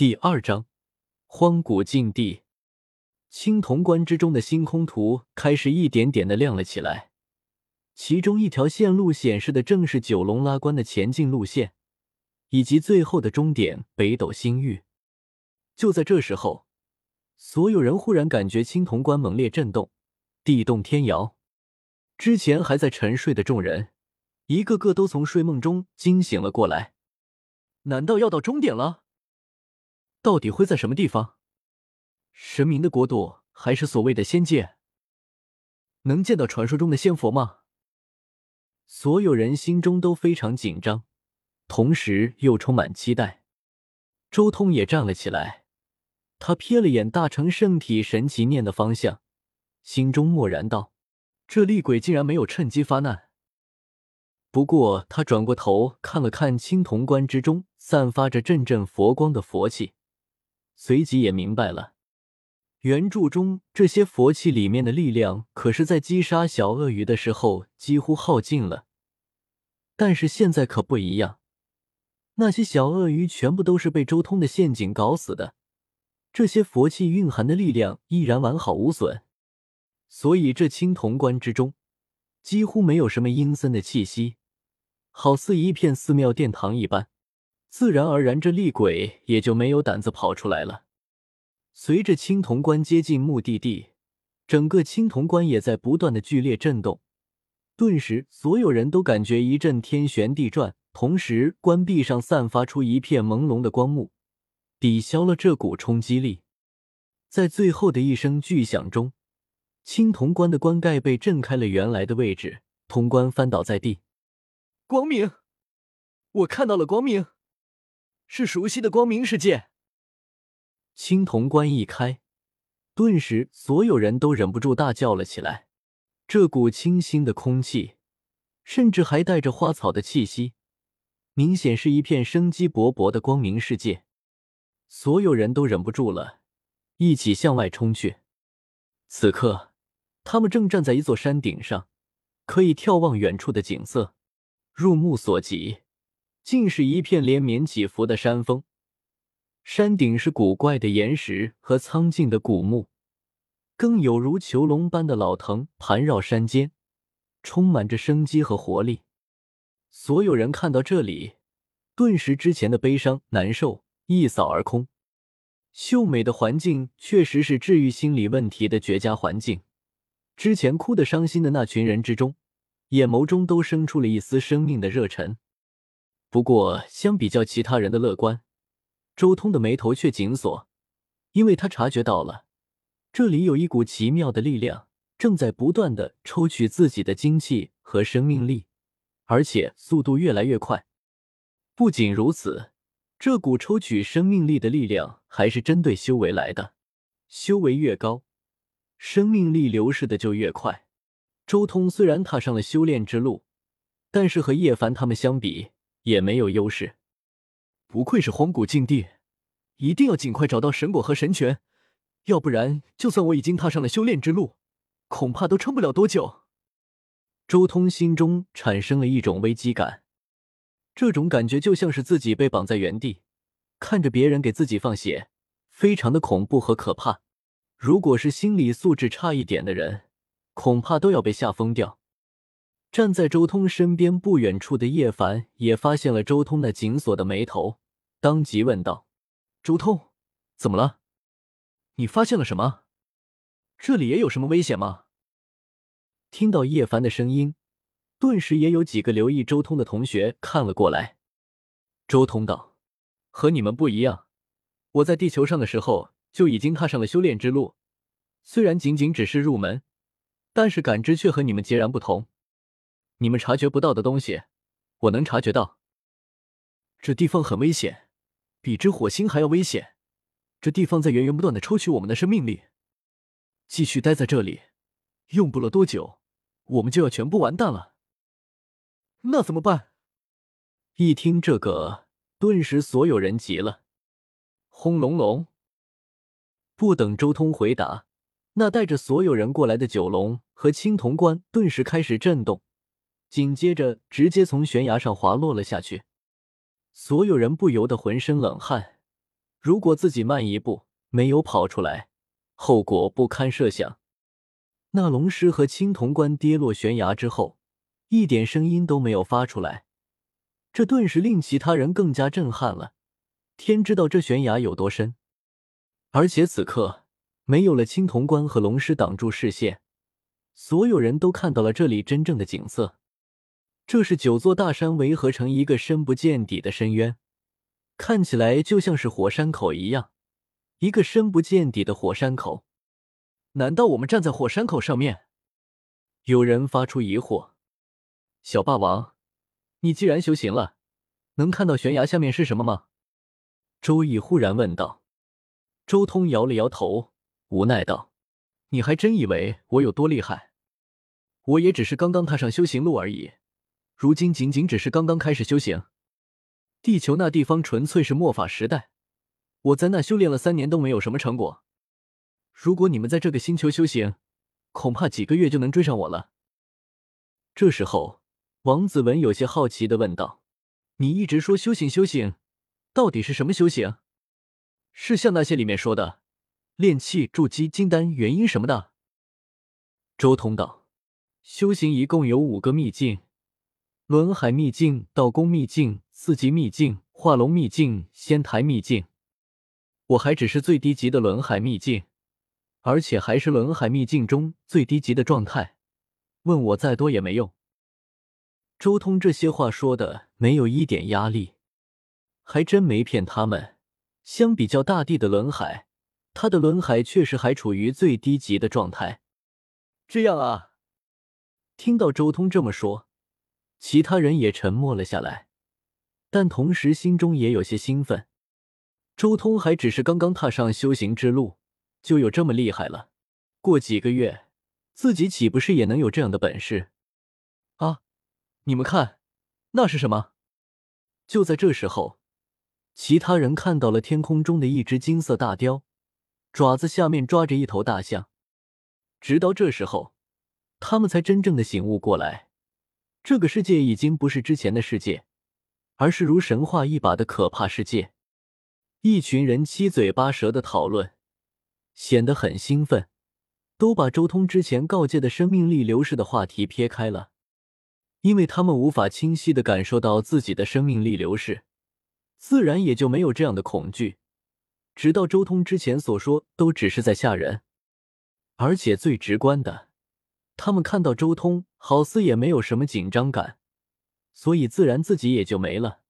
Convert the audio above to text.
第二章，荒古禁地。青铜关之中的星空图开始一点点的亮了起来，其中一条线路显示的正是九龙拉关的前进路线，以及最后的终点北斗星域。就在这时候，所有人忽然感觉青铜关猛烈震动，地动天摇。之前还在沉睡的众人，一个个都从睡梦中惊醒了过来。难道要到终点了？到底会在什么地方？神明的国度，还是所谓的仙界？能见到传说中的仙佛吗？所有人心中都非常紧张，同时又充满期待。周通也站了起来，他瞥了眼大成圣体神奇念的方向，心中默然道：“这厉鬼竟然没有趁机发难。”不过他转过头看了看青铜关之中散发着阵阵佛光的佛器。随即也明白了，原著中这些佛器里面的力量，可是在击杀小鳄鱼的时候几乎耗尽了。但是现在可不一样，那些小鳄鱼全部都是被周通的陷阱搞死的，这些佛器蕴含的力量依然完好无损，所以这青铜关之中几乎没有什么阴森的气息，好似一片寺庙殿堂一般。自然而然，这厉鬼也就没有胆子跑出来了。随着青铜棺接近目的地，整个青铜棺也在不断的剧烈震动。顿时，所有人都感觉一阵天旋地转，同时关壁上散发出一片朦胧的光幕，抵消了这股冲击力。在最后的一声巨响中，青铜关的棺盖被震开了原来的位置，铜关翻倒在地。光明，我看到了光明。是熟悉的光明世界。青铜关一开，顿时所有人都忍不住大叫了起来。这股清新的空气，甚至还带着花草的气息，明显是一片生机勃勃的光明世界。所有人都忍不住了，一起向外冲去。此刻，他们正站在一座山顶上，可以眺望远处的景色，入目所及。竟是一片连绵起伏的山峰，山顶是古怪的岩石和苍劲的古木，更有如囚笼般的老藤盘绕山间，充满着生机和活力。所有人看到这里，顿时之前的悲伤难受一扫而空。秀美的环境确实是治愈心理问题的绝佳环境。之前哭得伤心的那群人之中，眼眸中都生出了一丝生命的热忱。不过，相比较其他人的乐观，周通的眉头却紧锁，因为他察觉到了，这里有一股奇妙的力量正在不断的抽取自己的精气和生命力，而且速度越来越快。不仅如此，这股抽取生命力的力量还是针对修为来的，修为越高，生命力流逝的就越快。周通虽然踏上了修炼之路，但是和叶凡他们相比，也没有优势，不愧是荒古禁地，一定要尽快找到神果和神泉，要不然就算我已经踏上了修炼之路，恐怕都撑不了多久。周通心中产生了一种危机感，这种感觉就像是自己被绑在原地，看着别人给自己放血，非常的恐怖和可怕。如果是心理素质差一点的人，恐怕都要被吓疯掉。站在周通身边不远处的叶凡也发现了周通那紧锁的眉头，当即问道：“周通，怎么了？你发现了什么？这里也有什么危险吗？”听到叶凡的声音，顿时也有几个留意周通的同学看了过来。周通道：“和你们不一样，我在地球上的时候就已经踏上了修炼之路，虽然仅仅只是入门，但是感知却和你们截然不同。”你们察觉不到的东西，我能察觉到。这地方很危险，比之火星还要危险。这地方在源源不断的抽取我们的生命力。继续待在这里，用不了多久，我们就要全部完蛋了。那怎么办？一听这个，顿时所有人急了。轰隆隆！不等周通回答，那带着所有人过来的九龙和青铜棺顿时开始震动。紧接着，直接从悬崖上滑落了下去，所有人不由得浑身冷汗，如果自己慢一步没有跑出来，后果不堪设想。那龙狮和青铜棺跌落悬崖之后，一点声音都没有发出来，这顿时令其他人更加震撼了。天知道这悬崖有多深，而且此刻没有了青铜棺和龙狮挡住视线，所有人都看到了这里真正的景色。这是九座大山围合成一个深不见底的深渊，看起来就像是火山口一样，一个深不见底的火山口。难道我们站在火山口上面？有人发出疑惑。小霸王，你既然修行了，能看到悬崖下面是什么吗？周易忽然问道。周通摇了摇头，无奈道：“你还真以为我有多厉害？我也只是刚刚踏上修行路而已，如今仅仅只是刚刚开始修行。地球那地方纯粹是末法时代，我在那修炼了三年都没有什么成果。”如果你们在这个星球修行，恐怕几个月就能追上我了。这时候，王子文有些好奇的问道：“你一直说修行修行，到底是什么修行？是像那些里面说的炼气、筑基、金丹、元婴什么的？”周通道：“修行一共有五个秘境：轮海秘境、道宫秘境、四级秘境、化龙秘境、仙台秘境。我还只是最低级的轮海秘境。”而且还是轮海秘境中最低级的状态，问我再多也没用。周通这些话说的没有一点压力，还真没骗他们。相比较大地的轮海，他的轮海确实还处于最低级的状态。这样啊，听到周通这么说，其他人也沉默了下来，但同时心中也有些兴奋。周通还只是刚刚踏上修行之路。就有这么厉害了？过几个月，自己岂不是也能有这样的本事？啊！你们看，那是什么？就在这时候，其他人看到了天空中的一只金色大雕，爪子下面抓着一头大象。直到这时候，他们才真正的醒悟过来，这个世界已经不是之前的世界，而是如神话一把的可怕世界。一群人七嘴八舌的讨论。显得很兴奋，都把周通之前告诫的生命力流逝的话题撇开了，因为他们无法清晰的感受到自己的生命力流逝，自然也就没有这样的恐惧。直到周通之前所说都只是在吓人，而且最直观的，他们看到周通好似也没有什么紧张感，所以自然自己也就没了。